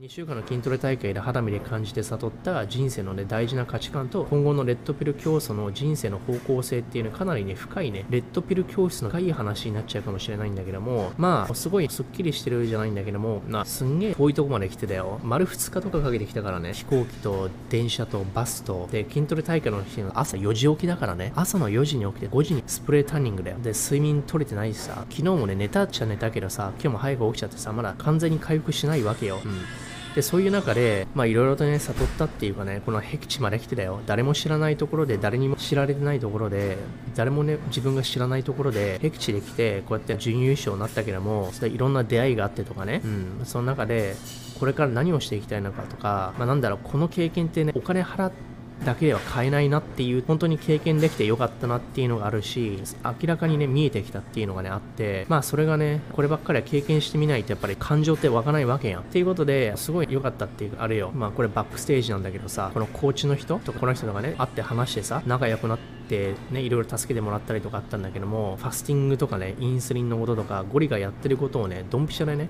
2週間の筋トレ大会で肌身で感じて悟った人生のね大事な価値観と今後のレッドピル教祖の人生の方向性っていうのかなりね深いね。レッドピル教室の深い話になっちゃうかもしれないんだけどもまあすごいスッキリしてるじゃないんだけどもなすんげえ遠いとこまで来てたよ。丸2日とかかけてきたからね飛行機と電車とバスと。で筋トレ大会の日の朝4時起きだからね朝の4時に起きて5時にスプレータンニングだよ。で睡眠取れてないしさ。昨日もね寝たっちゃ寝たけどさ今日も早く起きちゃってさまだ完全に回復しないわけよ。うん。でそういう中で、まあ、いろいろとね、悟ったっていうかね、この僻地まで来てたよ。誰も知らないところで、誰にも知られてないところで、誰もね、自分が知らないところで、僻地で来て、こうやって準優勝になったけども、いろんな出会いがあってとかね、うん、その中で、これから何をしていきたいのかとか、まあ、なんだろう、この経験ってね、お金払って、だけでは買えないなっていう本当に経験できてよかったなっていうのがあるし明らかにね見えてきたっていうのがねあってまあそれがねこればっかりは経験してみないとやっぱり感情って湧かないわけやん。っていうことですごい良かったっていうあれよ。まあこれバックステージなんだけどさこのコーチの人とかこの人とかね会って話してさ仲良くなってねいろいろ助けてもらったりとかあったんだけどもファスティングとかねインスリンのこととかゴリがやってることをねドンピシャでね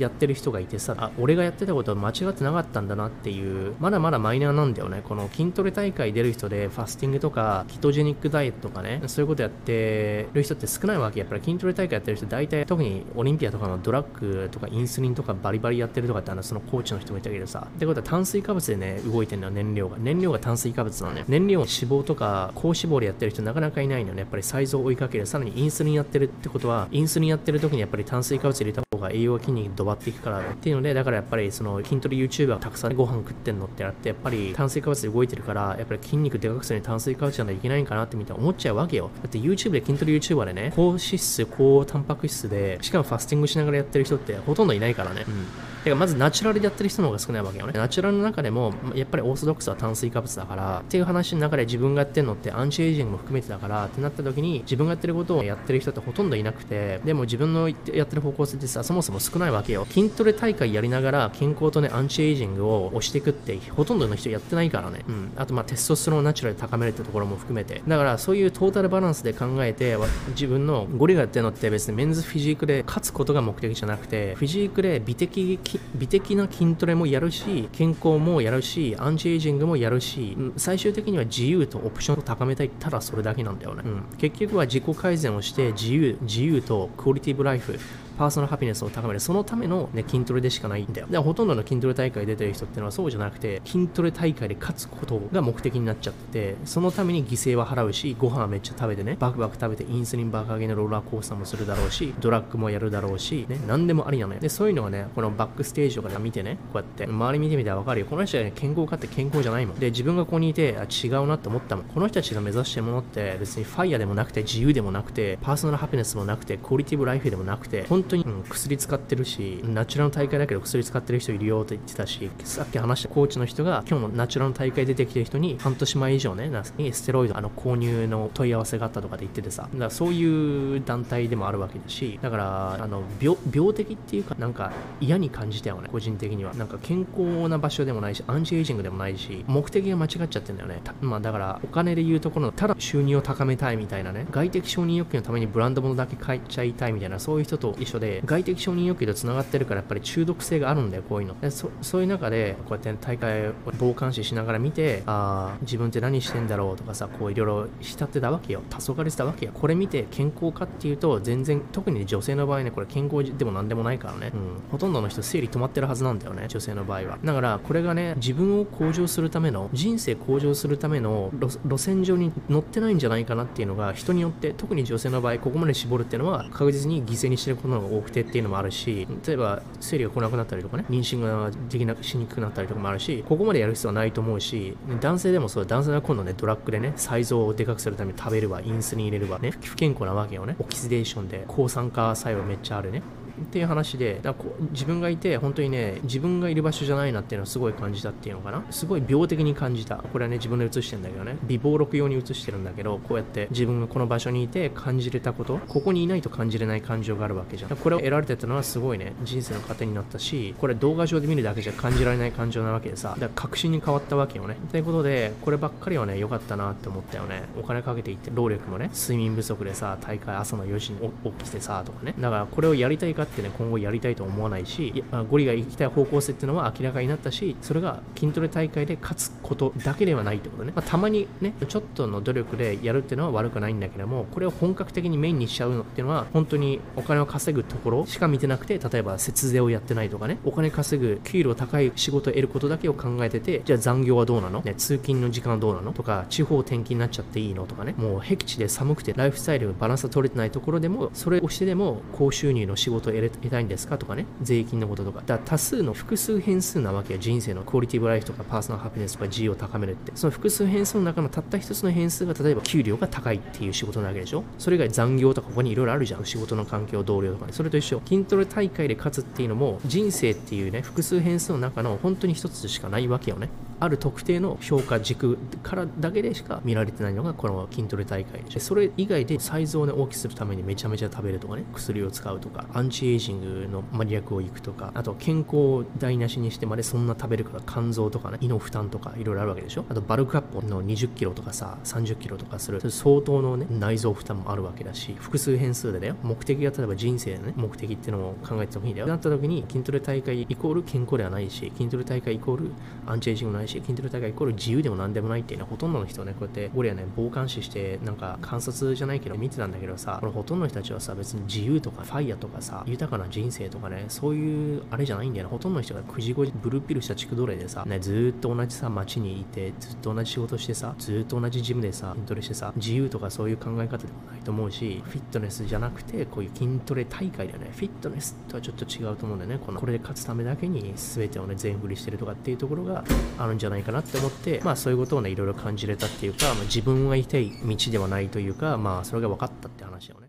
やってる人がいてさあ俺がやってたことは間違ってなかったんだなっていうまだまだマイナーなんだよね。この筋トレ大会出る人でファスティングとかキトジェニックダイエットとかねそういうことやってる人って少ないわけやっぱり。筋トレ大会やってる人大体特にオリンピアとかのドラッグとかインスリンとかバリバリやってるとかってあのそのコーチの人もいたけどさ。ってことは炭水化物でね動いてるのよ燃料が燃料が炭水化物なのね。燃料脂肪とか高脂肪でやってる人なかなかいないのね。やっぱりサイズを追いかける。さらにインスリンやってるってことはインスリンやってる時にやっぱり炭水化物入れたが栄養が筋肉にドバっていくからっていうのでだからやっぱりその筋トレ YouTuber たくさんご飯食ってんのってやってやっぱり炭水化物で動いてるからやっぱり筋肉でかくするに炭水化物じゃないといけないんかなってみたいな思っちゃうわけよ。だって YouTube で筋トレ YouTuber でね高脂質高タンパク質でしかもファスティングしながらやってる人ってほとんどいないからね、うん。てかまずナチュラルでやってる人の方が少ないわけよね。ナチュラルの中でも、やっぱりオーソドックスは炭水化物だから、っていう話の中で自分がやってるのってアンチエイジングも含めてだから、ってなった時に自分がやってることをやってる人ってほとんどいなくて、でも自分のやってる方向性ってさ、そもそも少ないわけよ。筋トレ大会やりながら健康とね、アンチエイジングを押していくってほとんどの人やってないからね。うん。あとまあテストステロンをナチュラルで高めるってところも含めて。だからそういうトータルバランスで考えて、自分のゴリがやってるのって別にメンズフィジークで勝つことが目的じゃなくて、フィジークで美的、美的な筋トレもやるし健康もやるしアンチエイジングもやるしうん最終的には自由とオプションを高めたいただそれだけなんだよね、うん、結局は自己改善をして自由自由とクオリティブライフパーソナルハピネスを高める。そのための、ね、筋トレでしかないんだよ。でほとんどの筋トレ大会出てる人っていうのはそうじゃなくて筋トレ大会で勝つことが目的になっちゃっててそのために犠牲は払うしご飯はめっちゃ食べてねバクバク食べてインスリン爆上げのローラーコースターもするだろうしドラッグもやるだろうし、ね、何でもありなのよ。でそういうのはねこのバックステージとか見てねこうやって周り見てみたらわかるよ。この人は、ね、健康かって健康じゃないもん。で自分がここにいてあ違うなって思ったもん。この人たちが目指してるものって別にファイヤーでもなくて自由でもなくてパーソナルハピネスもなくてクオリティブライフでもなくて本当に、うん、薬使ってるし、ナチュラルの大会だけど薬使ってる人いるよって言ってたし、さっき話したコーチの人が今日のナチュラルの大会出てきてる人に半年前以上ね、にステロイドあの購入の問い合わせがあったとかで言っててさ、だからそういう団体でもあるわけだし、だからあの病病的っていうかなんか嫌に感じたよね、個人的には。なんか健康な場所でもないし、アンチエイジングでもないし、目的が間違っちゃってんだよね。まあだからお金で言うところのただ収入を高めたいみたいなね、外的承認欲求のためにブランド物だけ買っちゃいたいみたいな、そういう人と一緒で、外的承認欲求と繋がってるからやっぱり中毒性があるんだよこういうの。でそそういう中でこうやって大会を傍観視しながら見てああ自分って何してんだろうとかさこういろいろ浸ってたわけよ。黄昏したわけよ。これ見て健康かっていうと全然特に女性の場合ねこれ健康でも何でもないからね、うん、ほとんどの人生理止まってるはずなんだよね女性の場合は。だからこれがね自分を向上するための人生向上するための路線上に乗ってないんじゃないかなっていうのが人によって特に女性の場合ここまで絞るっていうのは確実に犠牲にしてることの方が多くてっていうのもあるし例えば生理が来なくなったりとかね妊娠ができなくしにくくなったりとかもあるしここまでやる必要はないと思うし男性でもそう男性は今度ねドラッグでねサイズをでかくするために食べればインスリン入れればね不健康なわけよね。オキシデーションで抗酸化作用めっちゃあるね。っていう話でだこう自分がいて本当にね自分がいる場所じゃないなっていうのをすごい感じたっていうのかな。すごい病的に感じた。これはね自分で映してんだけどね。微暴録用に映してるんだけどこうやって自分がこの場所にいて感じれたこと。ここにいないと感じれない感情があるわけじゃん。これを得られてたのはすごいね人生の糧になったしこれ動画上で見るだけじゃ感じられない感情なわけでさ。だから確信に変わったわけよね。ということでこればっかりはね良かったなって思ったよね。お金かけていって労力もね睡眠不足でさ大会朝の4時に起きてさとかね。だからこれをやりたいかってね今後やりたいと思わないしゴリが行きたい方向性っていうのは明らかになったしそれが筋トレ大会で勝つことだけではないってことね、まあ、たまにねちょっとの努力でやるっていうのは悪くないんだけどもこれを本格的にメインにしちゃうのっていうのは本当にお金を稼ぐところしか見てなくて例えば節税をやってないとかね。お金稼ぐ給料高い仕事を得ることだけを考えててじゃあ残業はどうなの、ね、通勤の時間はどうなの？とか地方転勤になっちゃっていいの？とかね。もう僻地で寒くてライフスタイルバランスが取れてないところでもそれをしてでも高収入の仕事を得たいんですかとかね税金のこととか。だから多数の複数変数なわけよ人生のクオリティブライフとかパーソナルハピネスとか自由を高めるって。その複数変数の中のたった一つの変数が例えば給料が高いっていう仕事なわけでしょ。それ以外残業とかここにいろいろあるじゃん。仕事の環境同僚とかね。それと一緒。筋トレ大会で勝つっていうのも人生っていうね複数変数の中の本当に一つしかないわけよね。ある特定の評価軸からだけでしか見られてないのがこの筋トレ大会でそれ以外でサイズを、ね、大きくするためにめちゃめちゃ食べるとかね薬を使うとかアンチエイジングのマリアクをいくとかあと健康を台無しにしてまでそんな食べるから肝臓とかね胃の負担とかいろいろあるわけでしょ？あとバルクアップの20キロとかさ30キロとかする。相当のね内臓負担もあるわけだし複数変数でだよ。目的が例えば人生のね目的っていうのを考えてもいいんだよ。なった時に筋トレ大会イコール健康ではないし筋トレ大会イコールアンチエイジングないし筋トレ大会イコール自由でも何でもないっていうのはほとんどの人ねこうやって俺はね傍観視してなんか観察じゃないけど見てたんだけどさこのほとんどの人たちはさ別に自由とかファイヤーとかさ豊かな人生とかねそういうあれじゃないんだよね。ほとんどの人が9時5時ブルーピルした地区奴隷でさ、ね、ずっと同じさ街にいてずっと同じ仕事してさずっと同じジムでさ筋トレしてさ自由とかそういう考え方でもないと思うしフィットネスじゃなくてこういう筋トレ大会だよね。フィットネスとはちょっと違うと思うんだよね。このこれで勝つためだけに全てをね全振りしてるとかっていうところがあるんじゃないかなって思ってまあそういうことをねいろいろ感じれたっていうか、まあ、自分がいたい道ではないというかまあそれが分かったって話をね。